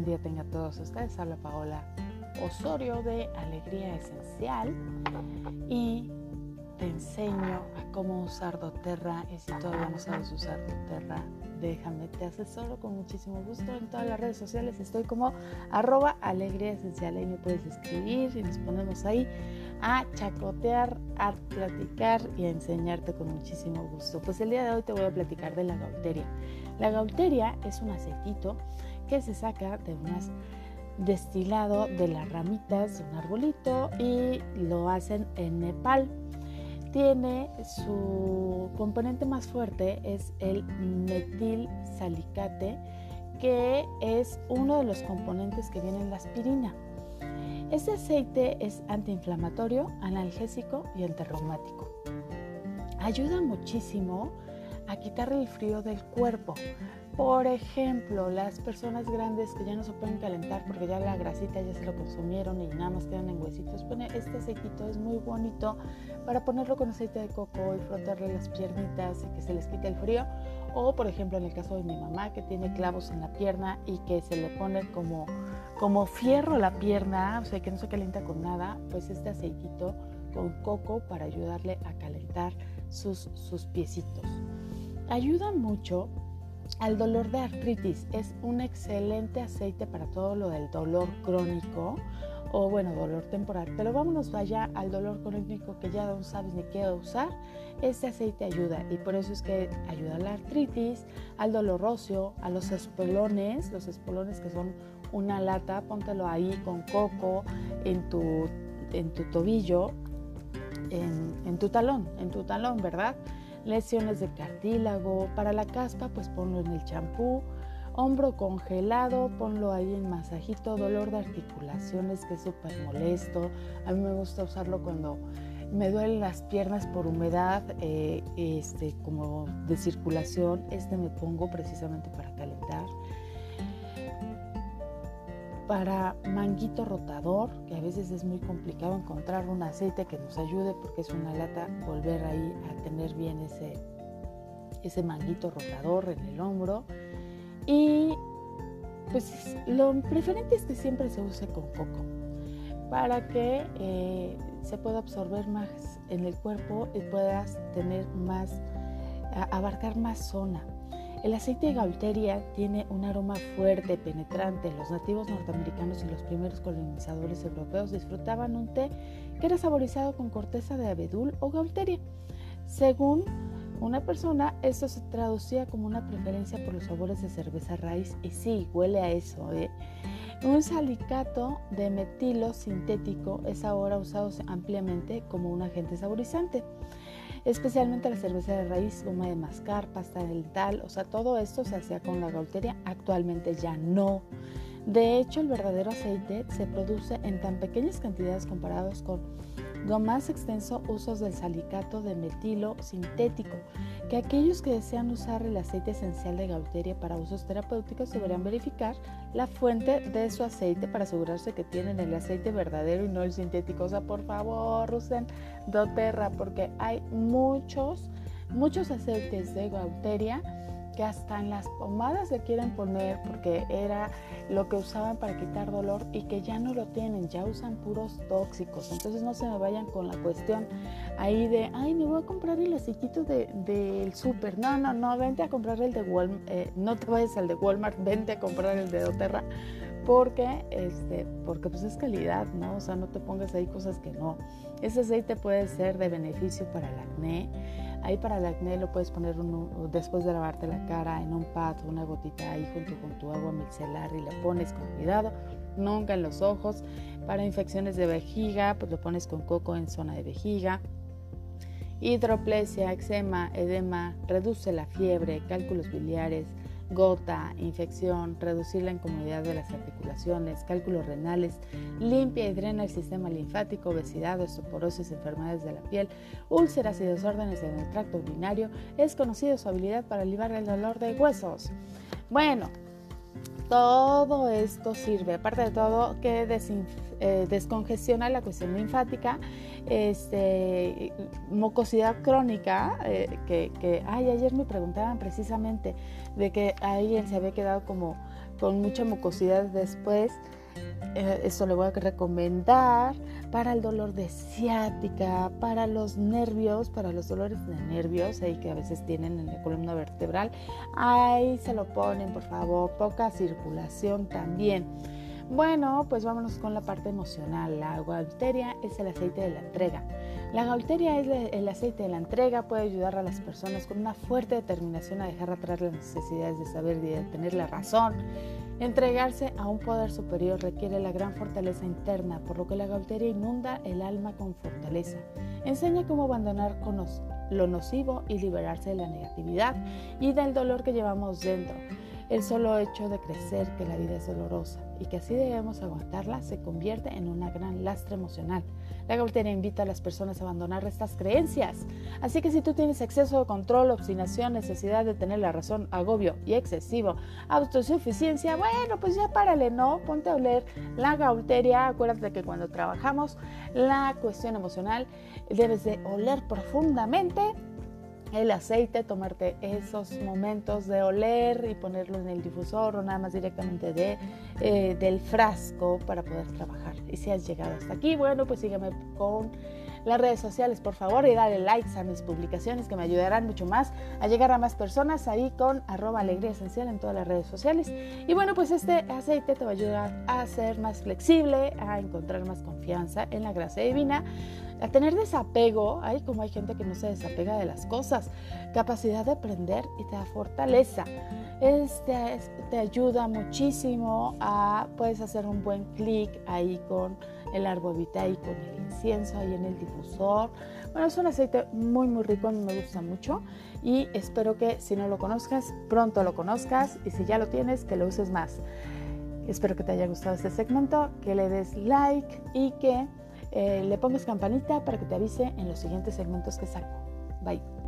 buen día tenga todos ustedes. Habla Paola Osorio de Alegría Esencial y te enseño a cómo usar doTERRA y si todavía no sabes usar doTERRA, déjame, te asesoro con muchísimo gusto en todas las redes sociales. Estoy como arroba alegría esencial, ahí me puedes escribir y nos ponemos ahí a chacotear, a platicar y a enseñarte con muchísimo gusto. Pues el día de hoy te voy a platicar de la gaulteria. La gaulteria es un aceitito que se saca de unas destilado de las ramitas de un arbolito y lo hacen en Nepal tiene su componente más fuerte es el metil salicate, que es uno de los componentes que viene en la aspirina. Este aceite es antiinflamatorio, analgésico y antirreumático. Ayuda muchísimo a quitar el frío del cuerpo. Por ejemplo, las personas grandes que ya no se pueden calentar porque ya la grasita ya se lo consumieron y nada más quedan en huesitos, pone este aceitito es muy bonito para ponerlo con aceite de coco y frotarle las piernitas y que se les quite el frío. O por ejemplo en el caso de mi mamá que tiene clavos en la pierna y que se le pone como, como fierro la pierna, o sea que no se calienta con nada, pues este aceitito con coco para ayudarle a calentar sus, sus piecitos. Ayuda mucho al dolor de artritis. Es un excelente aceite para todo lo del dolor crónico o bueno, dolor temporal. Pero vámonos allá al dolor crónico que ya no sabes ni qué usar. Este aceite ayuda y por eso es que ayuda a la artritis, al dolor óseo, a los espolones, los espolones que son una lata, póntelo ahí con coco en tu, en tu tobillo, en, en tu talón, en tu talón, ¿verdad? Lesiones de cartílago, para la caspa pues ponlo en el champú, hombro congelado, ponlo ahí en masajito, dolor de articulaciones que es súper molesto, a mí me gusta usarlo cuando me duelen las piernas por humedad, eh, este, como de circulación, este me pongo precisamente para calentar para manguito rotador, que a veces es muy complicado encontrar un aceite que nos ayude porque es una lata, volver ahí a tener bien ese, ese manguito rotador en el hombro. Y pues lo preferente es que siempre se use con coco para que eh, se pueda absorber más en el cuerpo y puedas tener más, abarcar más zona. El aceite de gaulteria tiene un aroma fuerte, penetrante. Los nativos norteamericanos y los primeros colonizadores europeos disfrutaban un té que era saborizado con corteza de abedul o gaulteria. Según una persona, esto se traducía como una preferencia por los sabores de cerveza raíz y sí, huele a eso. ¿eh? Un salicato de metilo sintético es ahora usado ampliamente como un agente saborizante especialmente la cerveza de raíz, goma de mascar, pasta dental, o sea, todo esto se hacía con la gaulteria, actualmente ya no. De hecho, el verdadero aceite se produce en tan pequeñas cantidades comparados con lo más extenso usos del salicato de metilo sintético, que aquellos que desean usar el aceite esencial de Gaulteria para usos terapéuticos deberán verificar la fuente de su aceite para asegurarse que tienen el aceite verdadero y no el sintético. O sea, por favor, usen doTERRA porque hay muchos, muchos aceites de Gaulteria que hasta en las pomadas le quieren poner porque era lo que usaban para quitar dolor y que ya no lo tienen, ya usan puros tóxicos. Entonces no se me vayan con la cuestión ahí de, ay, me voy a comprar el aceitito del de, súper. No, no, no, vente a comprar el de Walmart, eh, no te vayas al de Walmart, vente a comprar el de doTERRA porque este porque pues es calidad no o sea no te pongas ahí cosas que no ese aceite puede ser de beneficio para el acné Ahí para el acné lo puedes poner después de lavarte la cara en un pad, una gotita ahí junto con tu agua micelar y la pones con cuidado, nunca en los ojos. Para infecciones de vejiga, pues lo pones con coco en zona de vejiga. Hidroplesia, eczema, edema, reduce la fiebre, cálculos biliares, gota, infección, reducir la incomodidad de las articulaciones, cálculos renales, limpia y drena el sistema linfático, obesidad, osteoporosis, enfermedades de la piel, úlceras y desórdenes en el tracto urinario. Es conocido su habilidad para aliviar el dolor de huesos. Bueno, todo esto sirve, aparte de todo, que eh, descongestiona la cuestión linfática, este, mucosidad crónica, eh, que, que ay, ayer me preguntaban precisamente de que alguien se había quedado como con mucha mucosidad después. Eh, eso le voy a recomendar para el dolor de ciática, para los nervios, para los dolores de nervios ahí que a veces tienen en la columna vertebral. Ahí se lo ponen, por favor, poca circulación también. Bueno, pues vámonos con la parte emocional. La gaulteria es el aceite de la entrega. La gaulteria es el aceite de la entrega, puede ayudar a las personas con una fuerte determinación a dejar atrás las necesidades de saber y de tener la razón. Entregarse a un poder superior requiere la gran fortaleza interna, por lo que la gaulteria inunda el alma con fortaleza. Enseña cómo abandonar lo nocivo y liberarse de la negatividad y del dolor que llevamos dentro. El solo hecho de crecer que la vida es dolorosa y que así debemos aguantarla se convierte en una gran lastre emocional. La gaulteria invita a las personas a abandonar estas creencias. Así que si tú tienes exceso de control, obstinación, necesidad de tener la razón, agobio y excesivo, autosuficiencia, bueno, pues ya párale, ¿no? Ponte a oler la gaulteria. Acuérdate que cuando trabajamos la cuestión emocional debes de oler profundamente el aceite, tomarte esos momentos de oler y ponerlo en el difusor o nada más directamente de, eh, del frasco para poder trabajar. Y si has llegado hasta aquí, bueno, pues sígueme con las redes sociales, por favor, y dale likes a mis publicaciones que me ayudarán mucho más a llegar a más personas ahí con arroba alegría esencial en todas las redes sociales. Y bueno, pues este aceite te va a ayudar a ser más flexible, a encontrar más confianza en la gracia divina a tener desapego, hay como hay gente que no se desapega de las cosas, capacidad de aprender y te da fortaleza. Este te ayuda muchísimo a, puedes hacer un buen clic ahí con el árbol vitae y con el incienso ahí en el difusor. Bueno, es un aceite muy muy rico, a mí me gusta mucho y espero que si no lo conozcas, pronto lo conozcas y si ya lo tienes, que lo uses más. Espero que te haya gustado este segmento, que le des like y que eh, le pongas campanita para que te avise en los siguientes segmentos que saco. Bye.